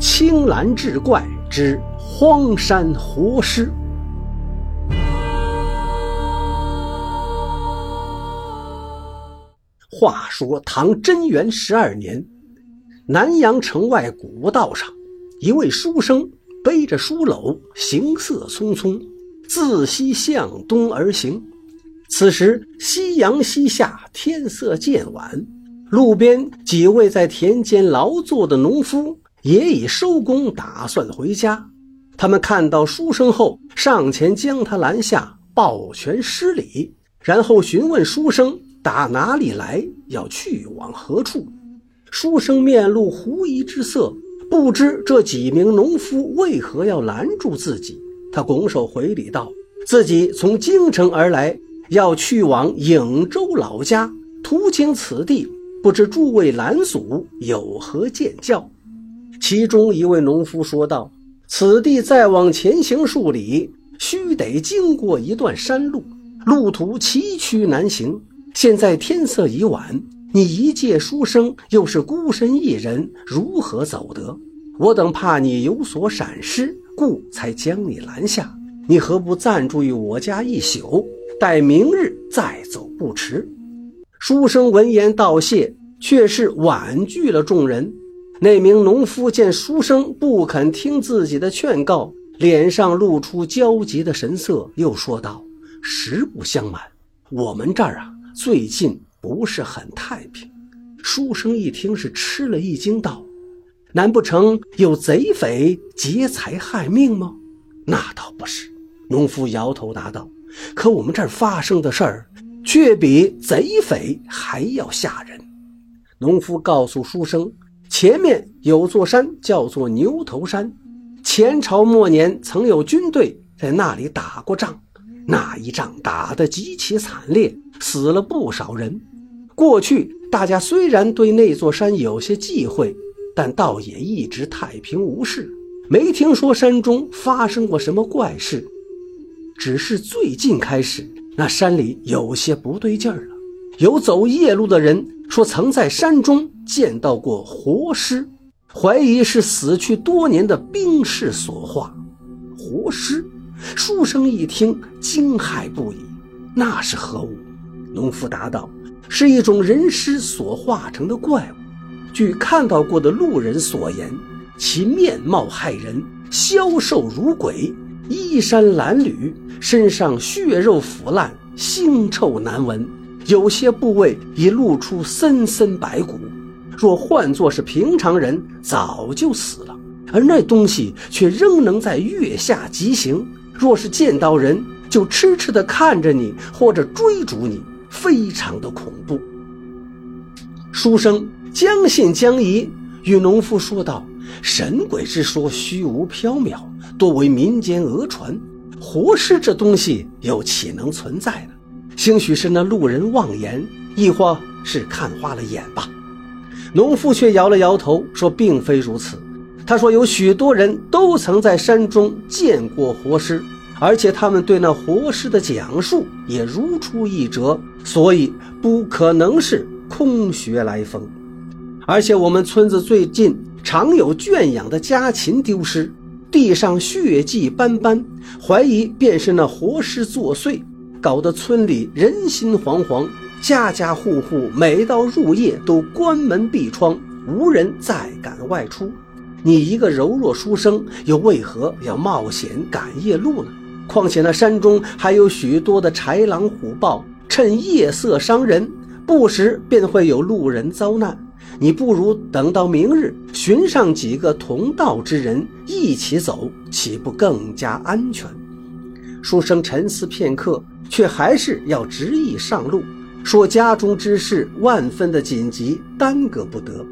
青蓝志怪之荒山活尸。话说唐贞元十二年，南阳城外古道上，一位书生背着书篓，行色匆匆，自西向东而行。此时夕阳西下，天色渐晚，路边几位在田间劳作的农夫也已收工，打算回家。他们看到书生后，上前将他拦下，抱拳施礼，然后询问书生。打哪里来？要去往何处？书生面露狐疑之色，不知这几名农夫为何要拦住自己。他拱手回礼道：“自己从京城而来，要去往颍州老家，途经此地，不知诸位拦阻有何见教？”其中一位农夫说道：“此地再往前行数里，须得经过一段山路，路途崎岖难行。”现在天色已晚，你一介书生，又是孤身一人，如何走得？我等怕你有所闪失，故才将你拦下。你何不暂住于我家一宿，待明日再走不迟？书生闻言道谢，却是婉拒了众人。那名农夫见书生不肯听自己的劝告，脸上露出焦急的神色，又说道：“实不相瞒，我们这儿啊。”最近不是很太平，书生一听是吃了一惊，道：“难不成有贼匪劫财害命吗？”那倒不是，农夫摇头答道：“可我们这儿发生的事儿，却比贼匪还要吓人。”农夫告诉书生：“前面有座山叫做牛头山，前朝末年曾有军队在那里打过仗。”那一仗打得极其惨烈，死了不少人。过去大家虽然对那座山有些忌讳，但倒也一直太平无事，没听说山中发生过什么怪事。只是最近开始，那山里有些不对劲儿了。有走夜路的人说，曾在山中见到过活尸，怀疑是死去多年的兵士所化。活尸。书生一听，惊骇不已。那是何物？农夫答道：“是一种人尸所化成的怪物。据看到过的路人所言，其面貌骇人，消瘦如鬼，衣衫褴褛，身上血肉腐烂，腥臭难闻，有些部位已露出森森白骨。若换作是平常人，早就死了。而那东西却仍能在月下疾行。”若是见到人，就痴痴地看着你，或者追逐你，非常的恐怖。书生将信将疑，与农夫说道：“神鬼之说虚无缥缈，多为民间讹传。活尸这东西又岂能存在呢？兴许是那路人妄言，亦或是看花了眼吧。”农夫却摇了摇头，说：“并非如此。”他说：“有许多人都曾在山中见过活尸，而且他们对那活尸的讲述也如出一辙，所以不可能是空穴来风。而且我们村子最近常有圈养的家禽丢失，地上血迹斑斑，怀疑便是那活尸作祟，搞得村里人心惶惶，家家户户每到入夜都关门闭窗，无人再敢外出。”你一个柔弱书生，又为何要冒险赶夜路呢？况且那山中还有许多的豺狼虎豹，趁夜色伤人，不时便会有路人遭难。你不如等到明日，寻上几个同道之人一起走，岂不更加安全？书生沉思片刻，却还是要执意上路，说家中之事万分的紧急，耽搁不得。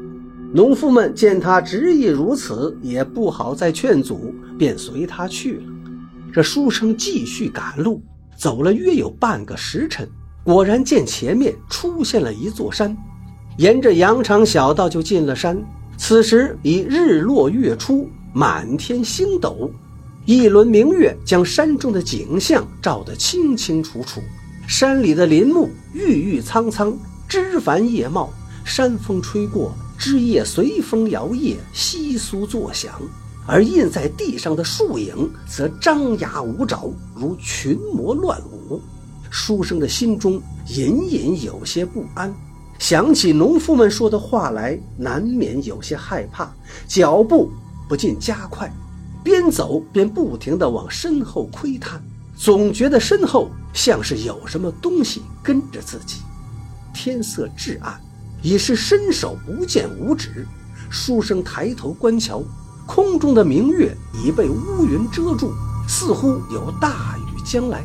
农夫们见他执意如此，也不好再劝阻，便随他去了。这书生继续赶路，走了约有半个时辰，果然见前面出现了一座山，沿着羊肠小道就进了山。此时已日落月出，满天星斗，一轮明月将山中的景象照得清清楚楚。山里的林木郁郁苍苍，枝繁叶茂，山风吹过。枝叶随风摇曳，窸窣作响；而印在地上的树影则张牙舞爪，如群魔乱舞。书生的心中隐隐有些不安，想起农夫们说的话来，难免有些害怕，脚步不禁加快，边走边不停地往身后窥探，总觉得身后像是有什么东西跟着自己。天色至暗，已是伸手不见五指。书生抬头观瞧，空中的明月已被乌云遮住，似乎有大雨将来。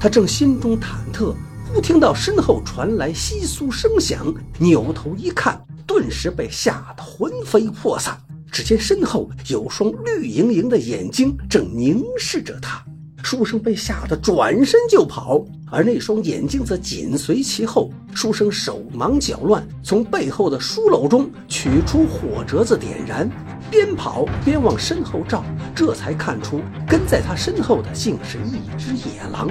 他正心中忐忑，忽听到身后传来窸窣声响，扭头一看，顿时被吓得魂飞魄散。只见身后有双绿莹莹的眼睛正凝视着他，书生被吓得转身就跑，而那双眼睛则紧随其后。书生手忙脚乱，从背后的书篓中取出火折子点燃，边跑边往身后照，这才看出跟在他身后的竟是一只野狼。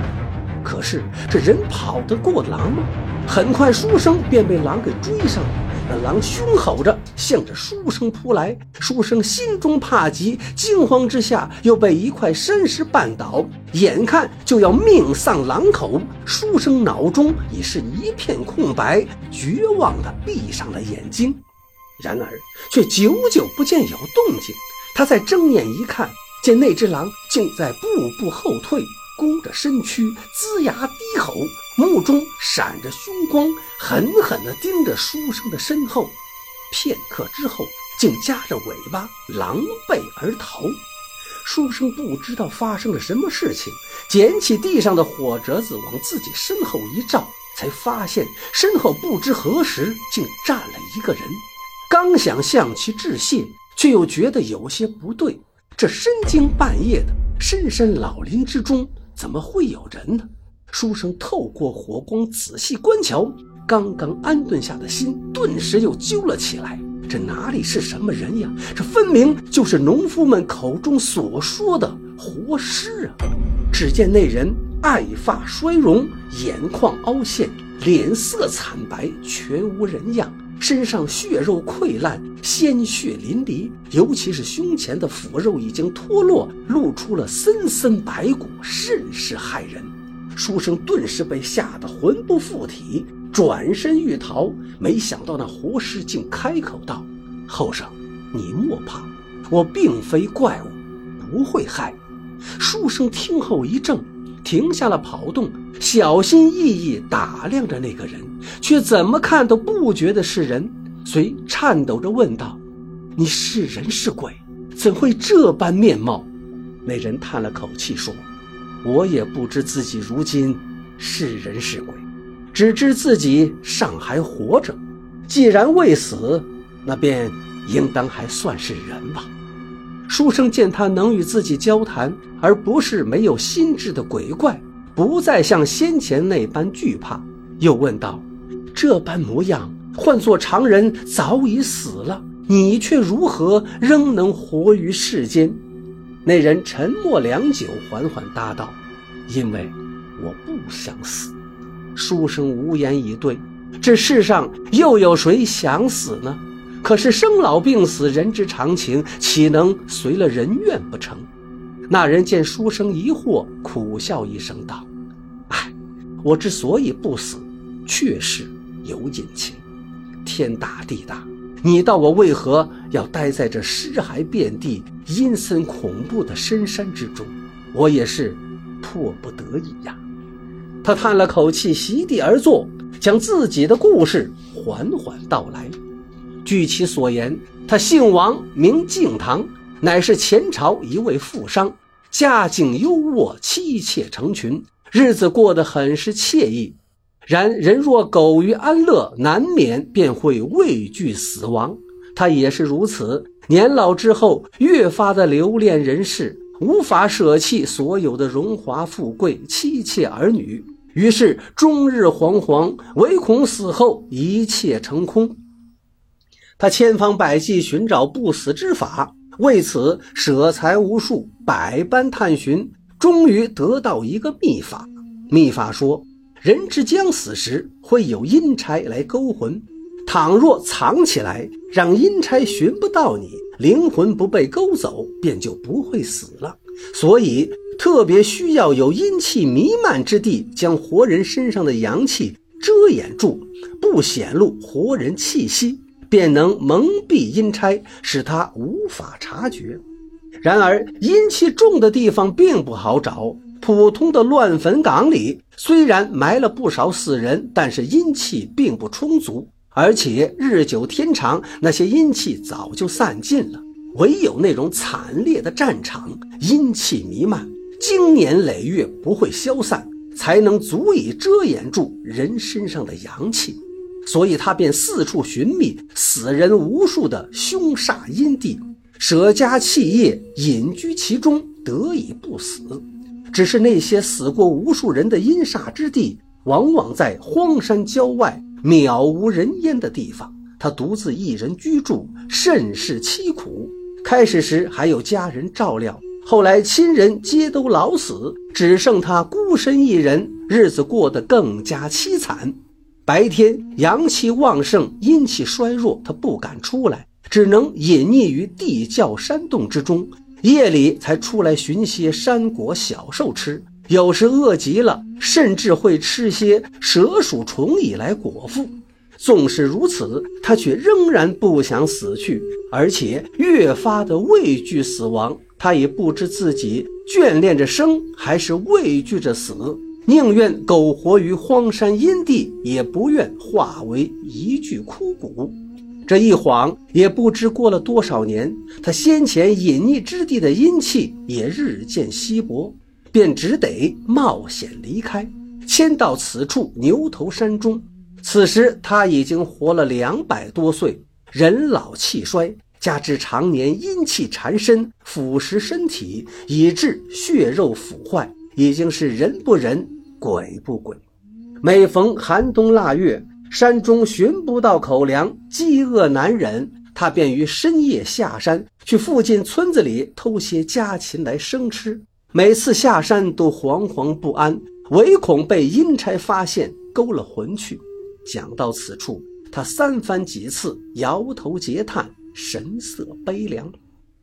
可是这人跑得过狼吗？很快，书生便被狼给追上了。那狼凶吼着向着书生扑来，书生心中怕极，惊慌之下又被一块山石绊倒，眼看就要命丧狼口。书生脑中已是一片空白，绝望地闭上了眼睛。然而却久久不见有动静。他再睁眼一看，见那只狼竟在步步后退。弓着身躯，龇牙低吼，目中闪着凶光，狠狠地盯着书生的身后。片刻之后，竟夹着尾巴狼狈而逃。书生不知道发生了什么事情，捡起地上的火折子往自己身后一照，才发现身后不知何时竟站了一个人。刚想向其致谢，却又觉得有些不对。这深更半夜的，深深老林之中。怎么会有人呢？书生透过火光仔细观瞧，刚刚安顿下的心顿时又揪了起来。这哪里是什么人呀？这分明就是农夫们口中所说的活尸啊！只见那人爱发衰容，眼眶凹陷，脸色惨白，全无人样。身上血肉溃烂，鲜血淋漓，尤其是胸前的腐肉已经脱落，露出了森森白骨，甚是骇人。书生顿时被吓得魂不附体，转身欲逃，没想到那活尸竟开口道：“后生，你莫怕，我并非怪物，不会害。”书生听后一怔。停下了跑动，小心翼翼打量着那个人，却怎么看都不觉得是人，遂颤抖着问道：“你是人是鬼？怎会这般面貌？”那人叹了口气说：“我也不知自己如今是人是鬼，只知自己尚还活着。既然未死，那便应当还算是人吧。”书生见他能与自己交谈，而不是没有心智的鬼怪，不再像先前那般惧怕，又问道：“这般模样，换做常人早已死了，你却如何仍能活于世间？”那人沉默良久，缓缓答道：“因为我不想死。”书生无言以对。这世上又有谁想死呢？可是生老病死，人之常情，岂能随了人愿不成？那人见书生疑惑，苦笑一声道：“唉，我之所以不死，确实有隐情。天大地大，你道我为何要待在这尸骸遍地、阴森恐怖的深山之中？我也是迫不得已呀。”他叹了口气，席地而坐，将自己的故事缓缓道来。据其所言，他姓王，名敬堂，乃是前朝一位富商，家境优渥，妻妾成群，日子过得很是惬意。然人若苟于安乐，难免便会畏惧死亡。他也是如此，年老之后，越发的留恋人世，无法舍弃所有的荣华富贵、妻妾儿女，于是终日惶惶，唯恐死后一切成空。他千方百计寻找不死之法，为此舍财无数，百般探寻，终于得到一个秘法。秘法说，人之将死时会有阴差来勾魂，倘若藏起来，让阴差寻不到你，灵魂不被勾走，便就不会死了。所以特别需要有阴气弥漫之地，将活人身上的阳气遮掩住，不显露活人气息，便能蒙蔽阴差，使他无法察觉。然而阴气重的地方并不好找，普通的乱坟岗里虽然埋了不少死人，但是阴气并不充足，而且日久天长，那些阴气早就散尽了。唯有那种惨烈的战场，阴气弥漫，经年累月不会消散，才能足以遮掩住人身上的阳气。所以他便四处寻觅死人无数的凶煞阴地。舍家弃业，隐居其中，得以不死。只是那些死过无数人的阴煞之地，往往在荒山郊外、渺无人烟的地方。他独自一人居住，甚是凄苦。开始时还有家人照料，后来亲人皆都老死，只剩他孤身一人，日子过得更加凄惨。白天阳气旺盛，阴气衰弱，他不敢出来。只能隐匿于地窖山洞之中，夜里才出来寻些山果小兽吃。有时饿极了，甚至会吃些蛇鼠虫蚁来果腹。纵使如此，他却仍然不想死去，而且越发的畏惧死亡。他也不知自己眷恋着生，还是畏惧着死，宁愿苟活于荒山阴地，也不愿化为一具枯骨。这一晃也不知过了多少年，他先前隐匿之地的阴气也日渐稀薄，便只得冒险离开，迁到此处牛头山中。此时他已经活了两百多岁，人老气衰，加之常年阴气缠身，腐蚀身体，以致血肉腐坏，已经是人不人，鬼不鬼。每逢寒冬腊月。山中寻不到口粮，饥饿难忍，他便于深夜下山，去附近村子里偷些家禽来生吃。每次下山都惶惶不安，唯恐被阴差发现勾了魂去。讲到此处，他三番几次摇头结叹，神色悲凉。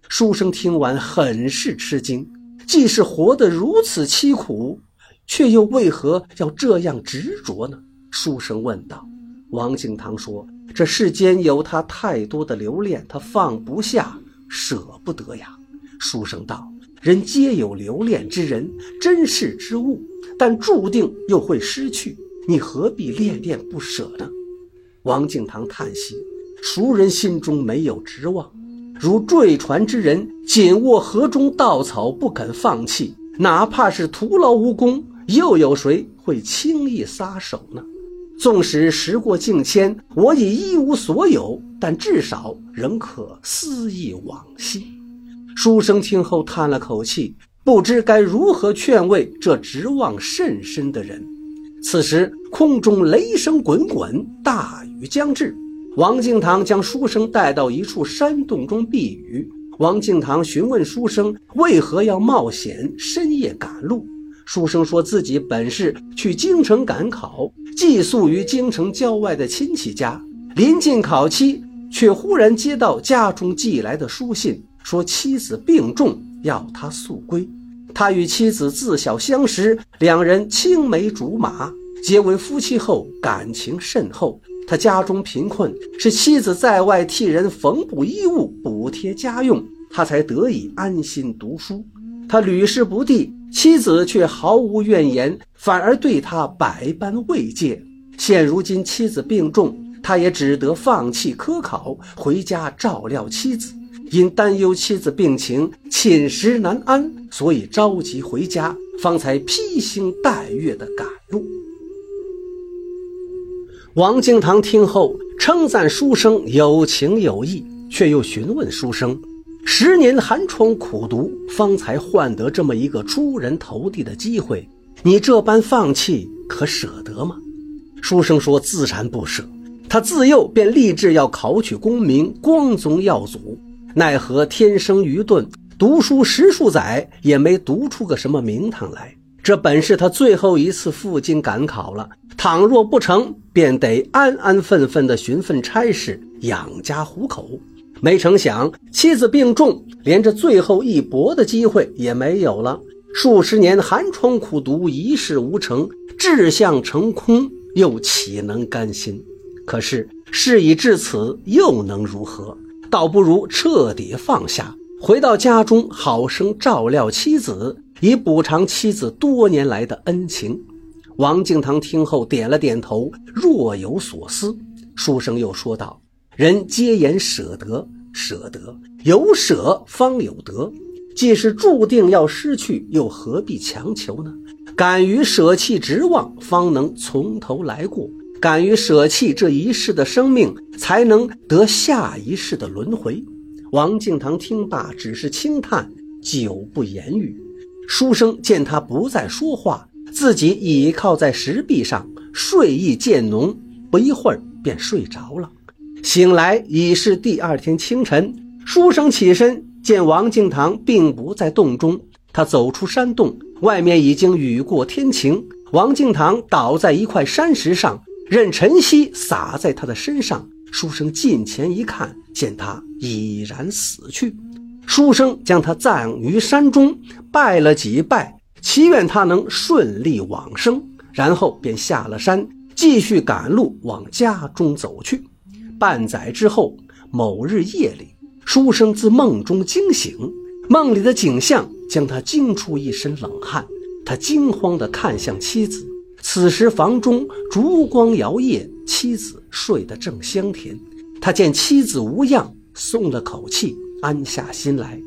书生听完很是吃惊，既是活得如此凄苦，却又为何要这样执着呢？书生问道。王敬堂说：“这世间有他太多的留恋，他放不下，舍不得呀。”书生道：“人皆有留恋之人，珍视之物，但注定又会失去，你何必恋恋不舍呢？”王敬堂叹息：“熟人心中没有指望，如坠船之人，紧握河中稻草不肯放弃，哪怕是徒劳无功，又有谁会轻易撒手呢？”纵使时过境迁，我已一无所有，但至少仍可思忆往昔。书生听后叹了口气，不知该如何劝慰这执望甚深的人。此时空中雷声滚滚，大雨将至。王敬堂将书生带到一处山洞中避雨。王敬堂询问书生为何要冒险深夜赶路。书生说自己本是去京城赶考，寄宿于京城郊外的亲戚家。临近考期，却忽然接到家中寄来的书信，说妻子病重，要他速归。他与妻子自小相识，两人青梅竹马，结为夫妻后感情甚厚。他家中贫困，是妻子在外替人缝补衣物，补贴家用，他才得以安心读书。他屡试不第。妻子却毫无怨言，反而对他百般慰藉。现如今妻子病重，他也只得放弃科考，回家照料妻子。因担忧妻子病情，寝食难安，所以着急回家，方才披星戴月的赶路。王敬堂听后称赞书生有情有义，却又询问书生。十年寒窗苦读，方才换得这么一个出人头地的机会，你这般放弃，可舍得吗？书生说：“自然不舍。他自幼便立志要考取功名，光宗耀祖，奈何天生愚钝，读书十数载也没读出个什么名堂来。这本是他最后一次赴京赶考了。倘若不成，便得安安分分的寻份差事养家糊口。没成想妻子病重，连这最后一搏的机会也没有了。数十年寒窗苦读，一事无成，志向成空，又岂能甘心？可是事已至此，又能如何？倒不如彻底放下，回到家中，好生照料妻子，以补偿妻子多年来的恩情。王敬堂听后点了点头，若有所思。书生又说道：“人皆言舍得，舍得有舍方有得。既是注定要失去，又何必强求呢？敢于舍弃执望，方能从头来过；敢于舍弃这一世的生命，才能得下一世的轮回。”王敬堂听罢，只是轻叹，久不言语。书生见他不再说话。自己倚靠在石壁上，睡意渐浓，不一会儿便睡着了。醒来已是第二天清晨。书生起身，见王敬堂并不在洞中。他走出山洞，外面已经雨过天晴。王敬堂倒在一块山石上，任晨曦洒在他的身上。书生近前一看，见他已然死去。书生将他葬于山中，拜了几拜。祈愿他能顺利往生，然后便下了山，继续赶路往家中走去。半载之后，某日夜里，书生自梦中惊醒，梦里的景象将他惊出一身冷汗。他惊慌地看向妻子，此时房中烛光摇曳，妻子睡得正香甜。他见妻子无恙，松了口气，安下心来。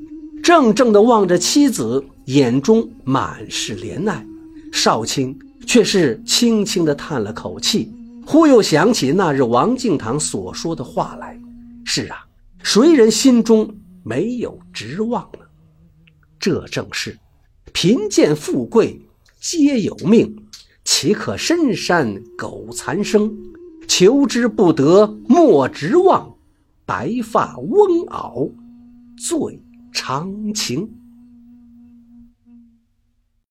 怔怔地望着妻子，眼中满是怜爱。少卿却是轻轻地叹了口气，忽又想起那日王敬堂所说的话来：“是啊，谁人心中没有执望呢？这正是贫贱富贵皆有命，岂可深山苟残生？求之不得莫执望，白发翁媪最。长情。